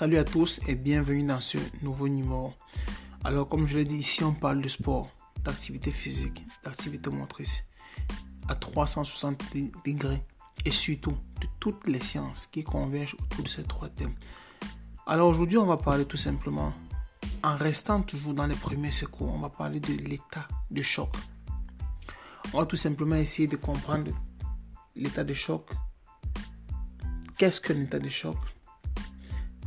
Salut à tous et bienvenue dans ce nouveau numéro. Alors comme je l'ai dit ici, on parle de sport, d'activité physique, d'activité motrice à 360 degrés et surtout de toutes les sciences qui convergent autour de ces trois thèmes. Alors aujourd'hui, on va parler tout simplement, en restant toujours dans les premiers secours, on va parler de l'état de choc. On va tout simplement essayer de comprendre l'état de choc. Qu'est-ce qu'un état de choc?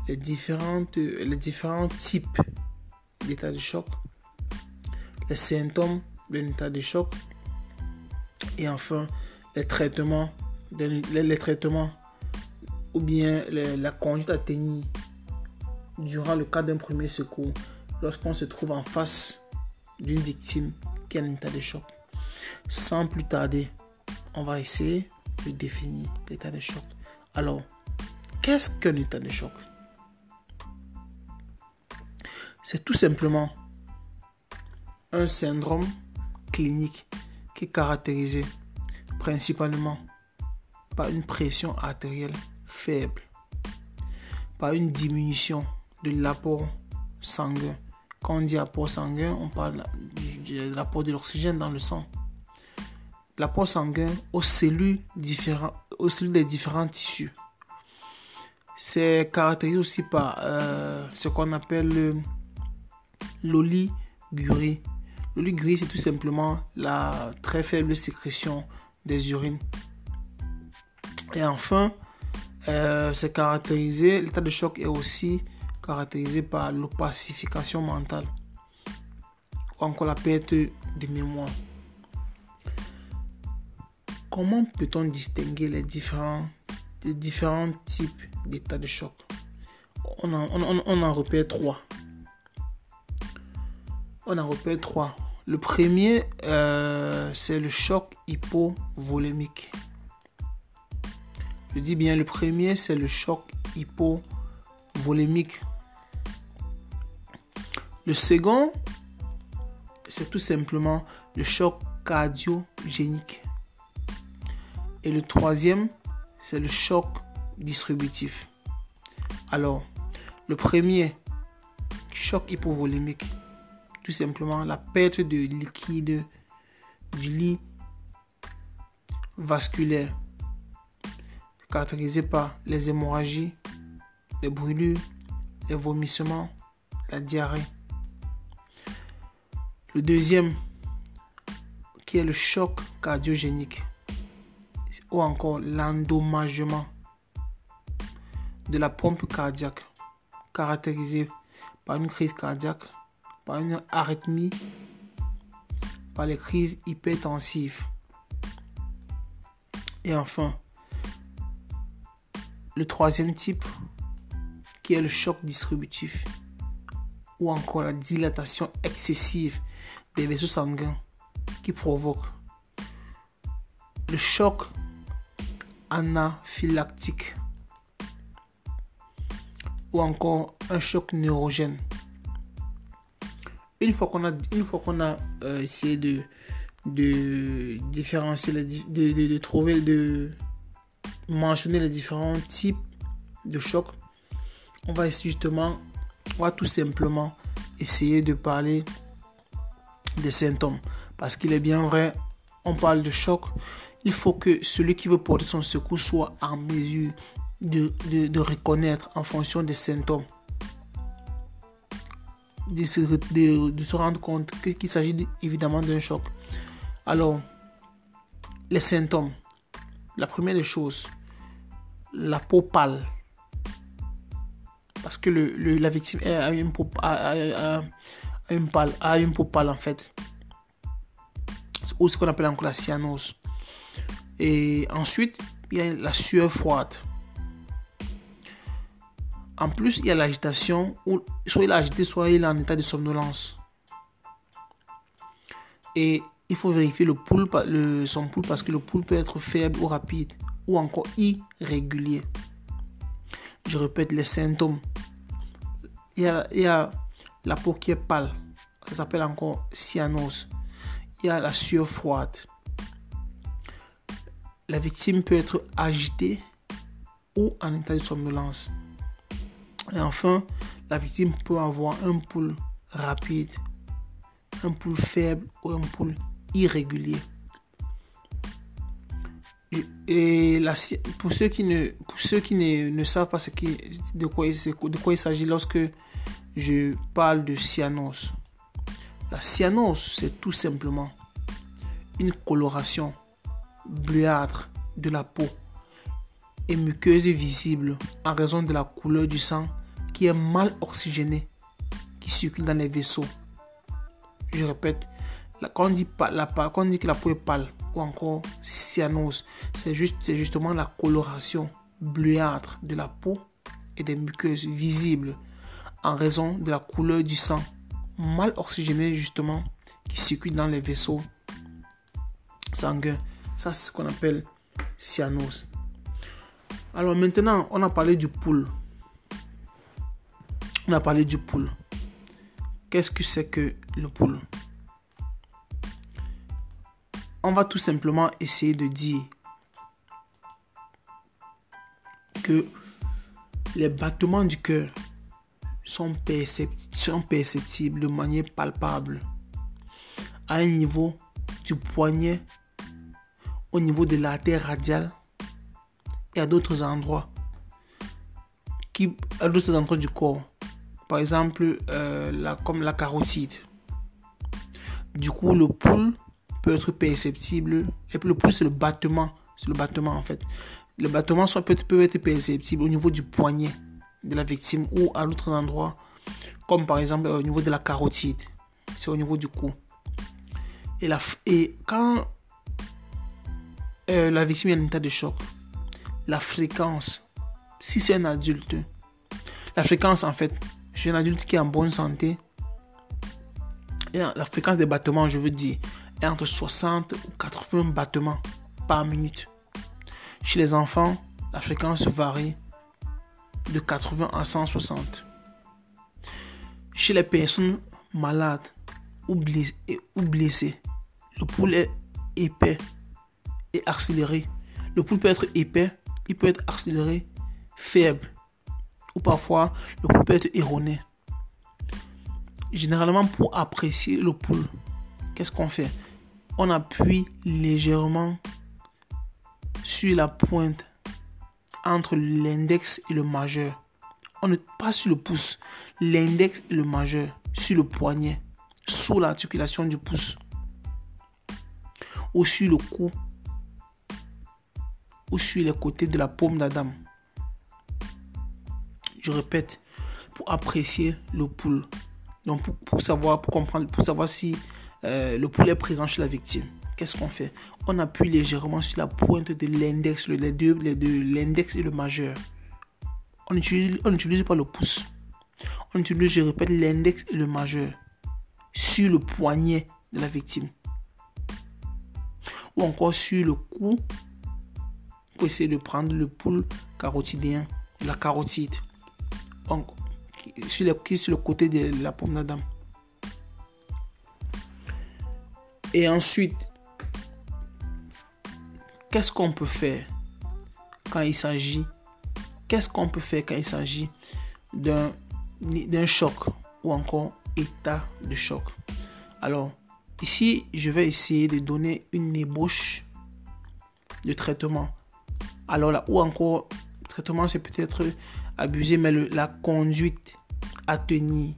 Les, différentes, les différents types d'état de choc, les symptômes d'un état de choc et enfin les traitements, les, traitements ou bien la conduite à tenir durant le cas d'un premier secours lorsqu'on se trouve en face d'une victime qui a un état de choc. Sans plus tarder, on va essayer de définir l'état de choc. Alors, qu'est-ce qu'un état de choc? C'est tout simplement un syndrome clinique qui est caractérisé principalement par une pression artérielle faible, par une diminution de l'apport sanguin. Quand on dit apport sanguin, on parle de l'apport de l'oxygène dans le sang. L'apport sanguin aux cellules, aux cellules des différents tissus. C'est caractérisé aussi par euh, ce qu'on appelle le l'oligurie. L'oligurie, c'est tout simplement la très faible sécrétion des urines. Et enfin, euh, c'est caractérisé, l'état de choc est aussi caractérisé par l'opacification mentale ou encore la perte de mémoire. Comment peut-on distinguer les différents, les différents types d'état de choc? On en, on en repère trois on en repère trois. Le premier, euh, c'est le choc hypovolémique. Je dis bien, le premier, c'est le choc hypovolémique. Le second, c'est tout simplement le choc cardiogénique. Et le troisième, c'est le choc distributif. Alors, le premier, choc hypovolémique tout simplement la perte de liquide du lit vasculaire, caractérisé par les hémorragies, les brûlures, les vomissements, la diarrhée. Le deuxième, qui est le choc cardiogénique, ou encore l'endommagement de la pompe cardiaque, caractérisé par une crise cardiaque par une arythmie, par les crises hypertensives. Et enfin, le troisième type, qui est le choc distributif, ou encore la dilatation excessive des vaisseaux sanguins qui provoque le choc anaphylactique ou encore un choc neurogène une fois qu'on a, une fois qu'on a euh, essayé de, de différencier, de, de, trouver, de mentionner les différents types de chocs, on va justement, on va tout simplement essayer de parler des symptômes. Parce qu'il est bien vrai, on parle de choc, il faut que celui qui veut porter son secours soit en mesure de reconnaître en fonction des symptômes de se, rendre compte qu'il s'agit évidemment d'un choc. Alors, les symptômes. La première des choses, la peau pâle. Parce que le, la victime a une peau, une pâle, a une peau pâle en fait. Ou ce qu'on appelle encore la cyanose. Et ensuite, il y a la sueur froide. En plus, il y a l'agitation, soit il est agité, soit il est en état de somnolence. Et il faut vérifier le le, son pouls parce que le pouls peut être faible ou rapide ou encore irrégulier. Je répète les symptômes. Il y a, il y a la peau qui est pâle. Ça s'appelle encore cyanose. Il y a la sueur froide. La victime peut être agitée ou en état de somnolence Et enfin, la victime peut avoir un pouls rapide, un pouls faible ou un pouls irrégulier. Et pour ceux qui ne, pour ceux qui ne, savent pas de, quoi, de quoi il s'agit lorsque je parle de cyanose, la cyanose, c'est tout simplement une coloration bleuâtre de la peau et muqueuse visible en raison de la couleur du sang qui est mal oxygéné qui circule dans les vaisseaux. Je répète, quand on dit, que la peau est pâle ou encore cyanose, c'est juste, justement la coloration bleuâtre de la peau et des muqueuses visibles en raison de la couleur du sang mal oxygéné justement qui circule dans les vaisseaux sanguins. Ça, c'est ce qu'on appelle cyanose. Alors maintenant, on a parlé du poule. On a parlé du poule. Qu'est-ce que c'est que le poule? On va tout simplement essayer de dire que les battements du cœur sont, perceptibles de manière palpable à un niveau du poignet, au niveau de l'artère radiale et à d'autres endroits, à d'autres endroits du corps. Par exemple, euh, comme la carotide. Du coup, le pouls peut être perceptible. Et le pouls, c'est le battement. C'est le battement en fait. Le battement soit peut, peut être perceptible au niveau du poignet de la victime ou à d'autres endroits, comme par exemple au niveau de la carotide, c'est au niveau du cou. Et, la, et quand euh, la victime est en état de choc, la fréquence, si c'est un adulte, la fréquence en fait, chez un adulte qui est en bonne santé, la fréquence des battements, je veux dire, est entre 60 ou 80 battements par minute. Chez les enfants, la fréquence varie de 80 à 160. Chez les personnes malades ou blessées, le pouls est épais et accéléré. Le pouls peut être épais, il peut être accéléré, faible, ou parfois le pouls peut être erroné. Généralement, pour apprécier le pouls, qu'est-ce qu'on fait? On appuie légèrement sur la pointe entre l'index et le majeur. On ne pas sur le pouce, l'index et le majeur, sur le poignet, sous l'articulation du pouce, ou sur le cou, ou sur les côtés de la paume d'Adam. Je répète, pour apprécier le pouls. Donc pour, savoir, pour comprendre, pour savoir si euh, le pouls est présent chez la victime qu'est-ce qu'on fait? On appuie légèrement sur la pointe de l'index, les deux, les deux, l'index et le majeur. On n'utilise utilise pas le pouce. On utilise, je répète, l'index et le majeur sur le poignet de la victime. Ou encore sur le cou pour essayer de prendre le pouls carotidien, la carotide. Sur, le, sur le côté de la paume d'Adam. Et ensuite, qu'est-ce qu'on peut faire quand il s'agit qu'est-ce qu'on peut faire quand il s'agit d'un d'un choc ou encore état de choc? Alors ici je vais essayer de donner une ébauche de traitement alors là ou encore traitement c'est peut-être abusé mais la conduite à tenir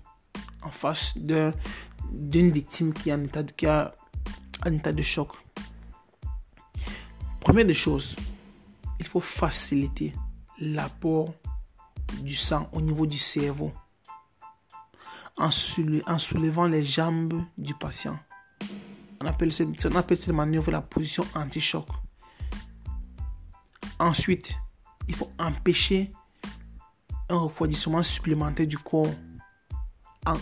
en face d'une victime qui en état qui a un état de choc Première des choses, il faut faciliter l'apport du sang au niveau du cerveau en, soulevant les jambes du patient. On appelle, cette, on appelle cette manœuvre la position anti-choc. Ensuite, il faut empêcher un refroidissement supplémentaire du corps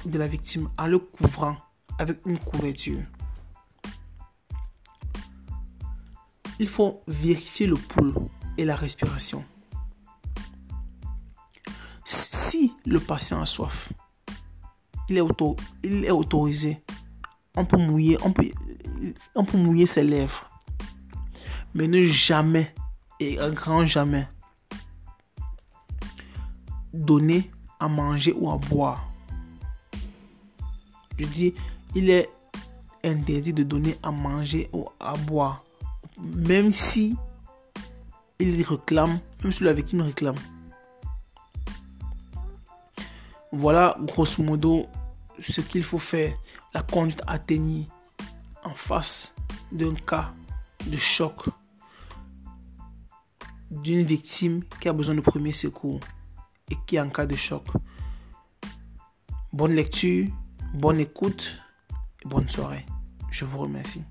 de la victime en le couvrant avec une couverture. il faut vérifier le pouls et la respiration. Si le patient a soif, il est, autorisé. On peut, mouiller, on peut mouiller ses lèvres. Mais ne jamais et un grand jamais donner à manger ou à boire. Je dis, il est interdit de donner à manger ou à boire, même si il réclame, même si la victime réclame. Voilà grosso modo ce qu'il faut faire, la conduite à en face d'un cas de choc d'une victime qui a besoin de premier secours et qui en cas de choc. Bonne lecture, bonne écoute et bonne soirée. Je vous remercie.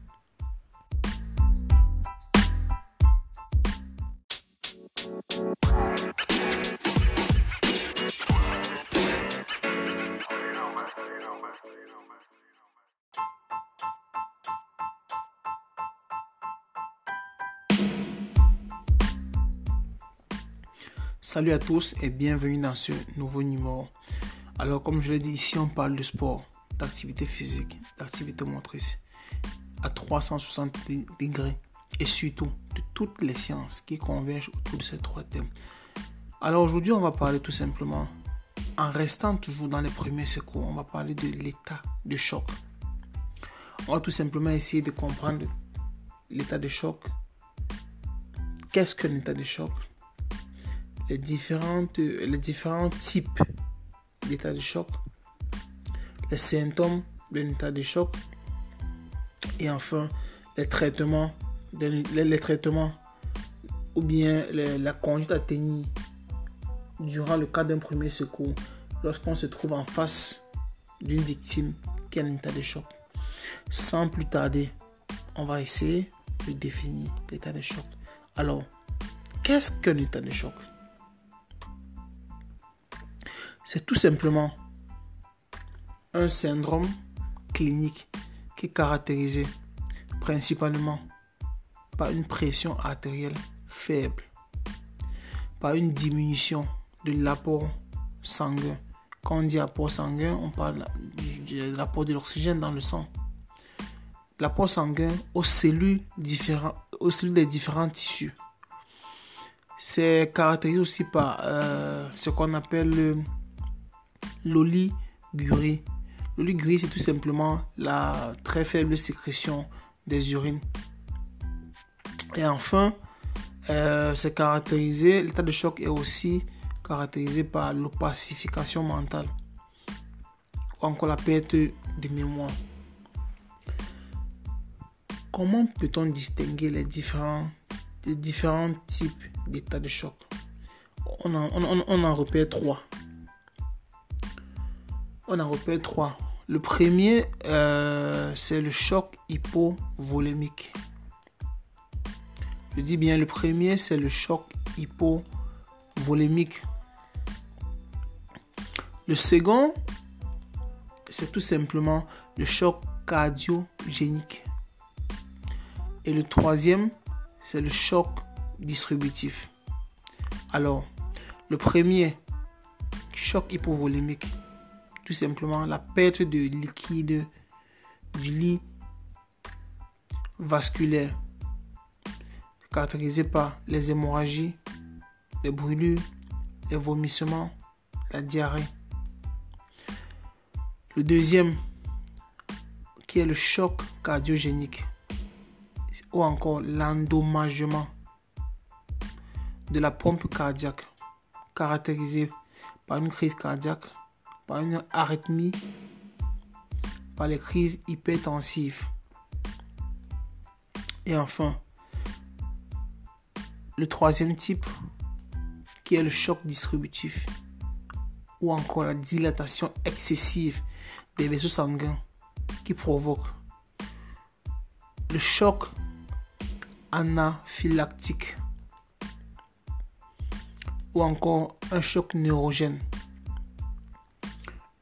Salut à tous et bienvenue dans ce nouveau numéro. Alors comme je l'ai dit ici, on parle de sport, d'activité physique, d'activité motrice à 360 degrés et surtout de toutes les sciences qui convergent autour de ces trois thèmes. Alors aujourd'hui, on va parler tout simplement, en restant toujours dans les premiers secours, on va parler de l'état de choc. On va tout simplement essayer de comprendre l'état de choc. Qu'est-ce qu'un état de choc? Les, les différents types d'état de choc, les symptômes d'un état de choc et enfin les traitements, les, traitements ou bien la conduite à tenir durant le cas d'un premier secours lorsqu'on se trouve en face d'une victime qui a un état de choc. Sans plus tarder, on va essayer de définir l'état de choc. Alors, qu'est-ce qu'un état de choc? C'est tout simplement un syndrome clinique qui est caractérisé principalement par une pression artérielle faible, par une diminution de l'apport sanguin. Quand on dit apport sanguin, on parle de l'apport de l'oxygène dans le sang. L'apport sanguin aux cellules, aux cellules des différents tissus. C'est caractérisé aussi par euh, ce qu'on appelle le l'oligurie. L'oligurie, c'est tout simplement la très faible sécrétion des urines. Et enfin, euh, c'est caractérisé, l'état de choc est aussi caractérisé par l'opacification mentale ou encore la perte de mémoire. Comment peut-on distinguer les différents, les différents types d'état de choc? On en, on en repère trois on en repère trois. Le premier, euh, c'est le choc hypovolémique. Je dis bien, le premier, c'est le choc hypovolémique. Le second, c'est tout simplement le choc cardiogénique. Et le troisième, c'est le choc distributif. Alors, le premier, choc hypovolémique, tout simplement la perte de liquide du lit vasculaire, caractérisé par les hémorragies, les brûlures, les vomissements, la diarrhée. Le deuxième, qui est le choc cardiogénique, ou encore l'endommagement de la pompe cardiaque, caractérisé par une crise cardiaque par une arythmie, par les crises hypertensives. Et enfin, le troisième type, qui est le choc distributif, ou encore la dilatation excessive des vaisseaux sanguins qui provoque le choc anaphylactique ou encore un choc neurogène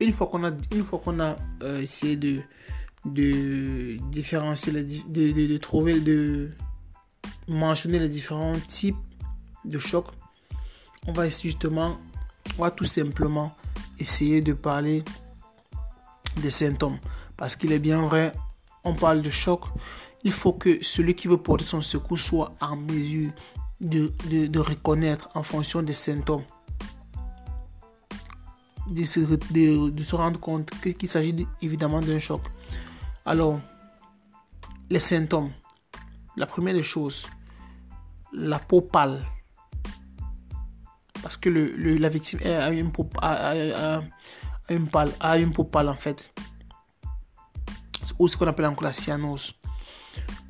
une fois qu'on a, une fois qu'on a euh, essayé de, de différencier, de, de, trouver, de mentionner les différents types de chocs, on va justement, on va tout simplement essayer de parler des symptômes. Parce qu'il est bien vrai, on parle de choc, il faut que celui qui veut porter son secours soit en mesure de, de reconnaître en fonction des symptômes de se, rendre compte qu'il s'agit évidemment d'un choc. Alors, les symptômes. La première des choses, la peau pâle. Parce que le, la victime a une, peau, pâle, a une peau pâle en fait. Ou ce qu'on appelle encore la cyanose.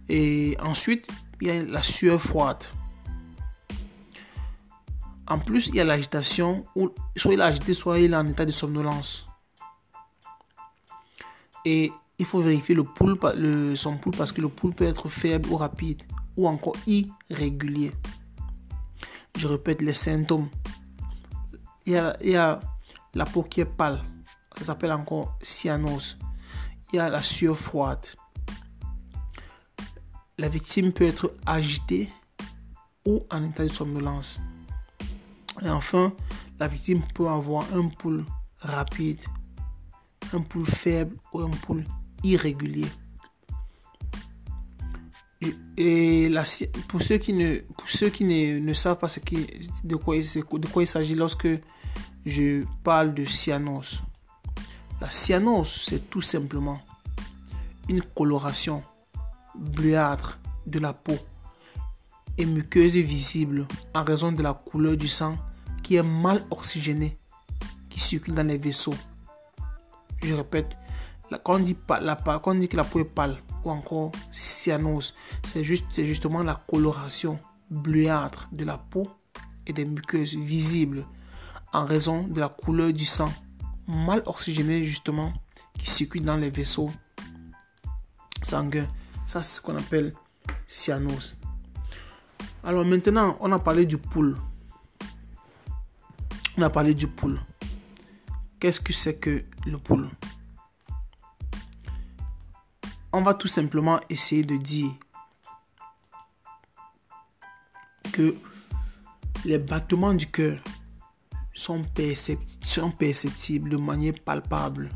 Et ensuite, il y a la sueur froide. En plus, il y a l'agitation, soit il est agité, soit il est en état de somnolence. Et il faut vérifier le le, son pouls parce que le pouls peut être faible ou rapide ou encore irrégulier. Je répète les symptômes. Il y a, il y a la peau qui est pâle, ça s'appelle encore cyanose. Il y a la sueur froide. La victime peut être agitée ou en état de somnolence. Et enfin, la victime peut avoir un pouls rapide, un pouls faible ou un pouls irrégulier. Et pour ceux qui ne, savent pas ce de quoi de quoi il s'agit lorsque je parle de cyanose, la cyanose, c'est tout simplement une coloration bleuâtre de la peau et muqueuse visible en raison de la couleur du sang qui est mal oxygéné, qui circule dans les vaisseaux. Je répète, quand on dit, la, quand on dit que la peau est pâle ou encore cyanose, c'est juste, justement la coloration bleuâtre de la peau et des muqueuses visibles en raison de la couleur du sang mal oxygéné justement qui circule dans les vaisseaux sanguins. Ça, c'est ce qu'on appelle cyanose. Alors maintenant, on a parlé du pouls on a parlé du pool. Qu'est-ce que c'est que le pool On va tout simplement essayer de dire que les battements du cœur sont, sont perceptibles de manière palpable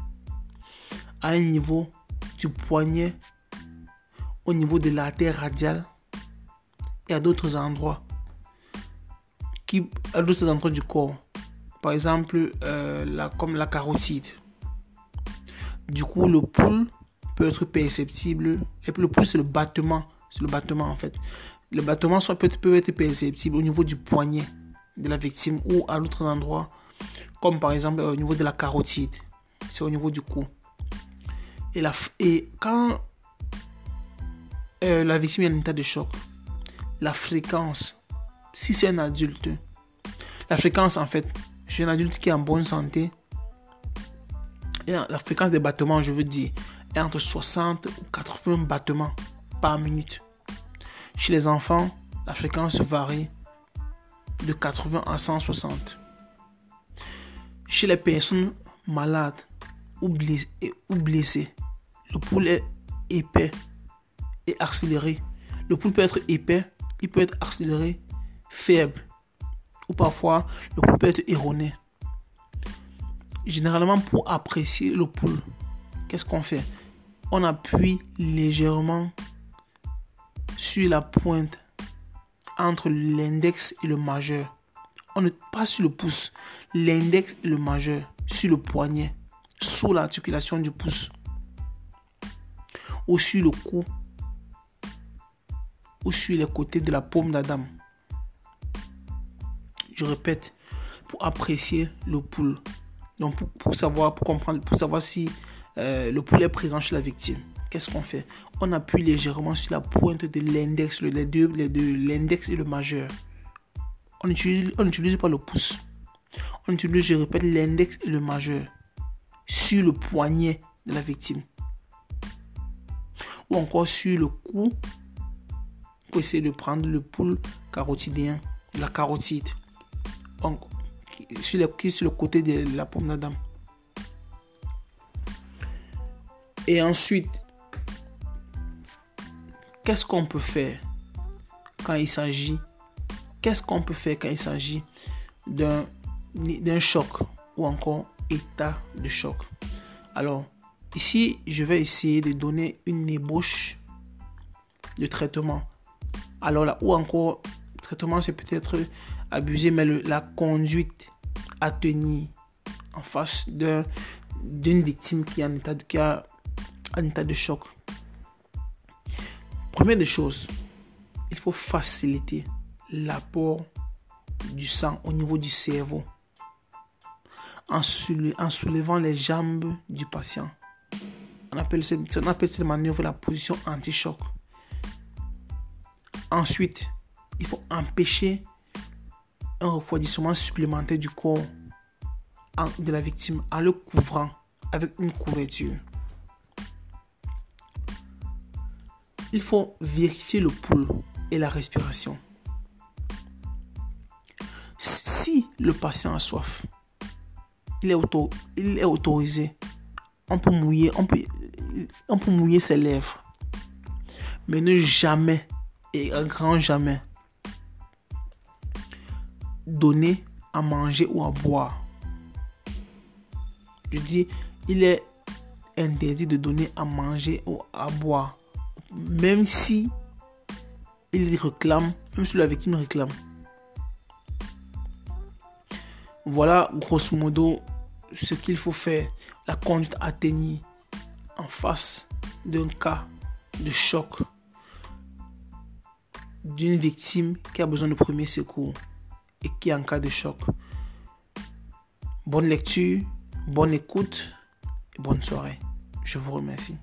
à un niveau du poignet, au niveau de l'artère radiale et à d'autres endroits, qui, à d'autres endroits du corps par exemple, euh, la, comme la carotide. Du coup, le pouls peut être perceptible. Et le pouls, c'est le battement. C'est le battement en fait. Le battement soit peut, peut être perceptible au niveau du poignet de la victime ou à l'autre endroit, comme par exemple au niveau de la carotide. C'est au niveau du cou. Et, la, et quand euh, la victime est en état de choc, la fréquence, si c'est un adulte, la fréquence en fait chez un adulte qui est en bonne santé, la fréquence des battements, je veux dire, est entre 60 ou 80 battements par minute. Chez les enfants, la fréquence varie de 80 à 160. Chez les personnes malades ou blessées, le pouls est épais et accéléré. Le pouls peut être épais, il peut être accéléré, faible ou parfois le pouls peut être erroné. Généralement, pour apprécier le pouls, qu'est-ce qu'on fait? On appuie légèrement sur la pointe entre l'index et le majeur. On ne pas sur le pouce, l'index et le majeur, sur le poignet, sous l'articulation du pouce, ou sur le cou, ou sur les côtés de la paume d'Adam je répète, pour apprécier le pouls. Donc pour, savoir, pour comprendre, pour savoir si euh, le pouls est présent chez la victime. Qu'est-ce qu'on fait? On appuie légèrement sur la pointe de l'index, les deux, les deux l'index et le majeur. On n'utilise pas le pouce. On utilise, je répète, l'index et le majeur sur le poignet de la victime. Ou encore sur le cou pour essayer de prendre le pouls carotidien, la carotide sur, le, sur le côté de la pomme d'Adam. Et ensuite, qu'est-ce qu'on peut faire quand il s'agit Qu'est-ce qu'on peut faire quand il s'agit d'un, d'un choc ou encore état de choc? Alors, ici, je vais essayer de donner une ébauche de traitement. Alors là, ou encore, traitement, c'est peut-être abusé, mais la conduite à tenir en face d'une victime qui est en état de, qui a un état de choc. Première des choses, il faut faciliter l'apport du sang au niveau du cerveau en, soulevant les jambes du patient. On appelle, cette, on appelle cette manœuvre la position anti-choc. Ensuite, il faut empêcher un refroidissement supplémentaire du corps de la victime en le couvrant avec une couverture. Il faut vérifier le pouls et la respiration. Si le patient a soif, il est, autorisé. On peut, mouiller, on, peut, on peut mouiller ses lèvres. Mais ne jamais, et un grand jamais, donner à manger ou à boire. Je dis, il est interdit de donner à manger ou à boire. Même si il réclame, même si la victime réclame. Voilà, grosso modo, ce qu'il faut faire, la conduite tenir en face d'un cas de choc d'une victime qui a besoin de premier secours et qui en cas de choc. Bonne lecture, bonne écoute et bonne soirée. Je vous remercie.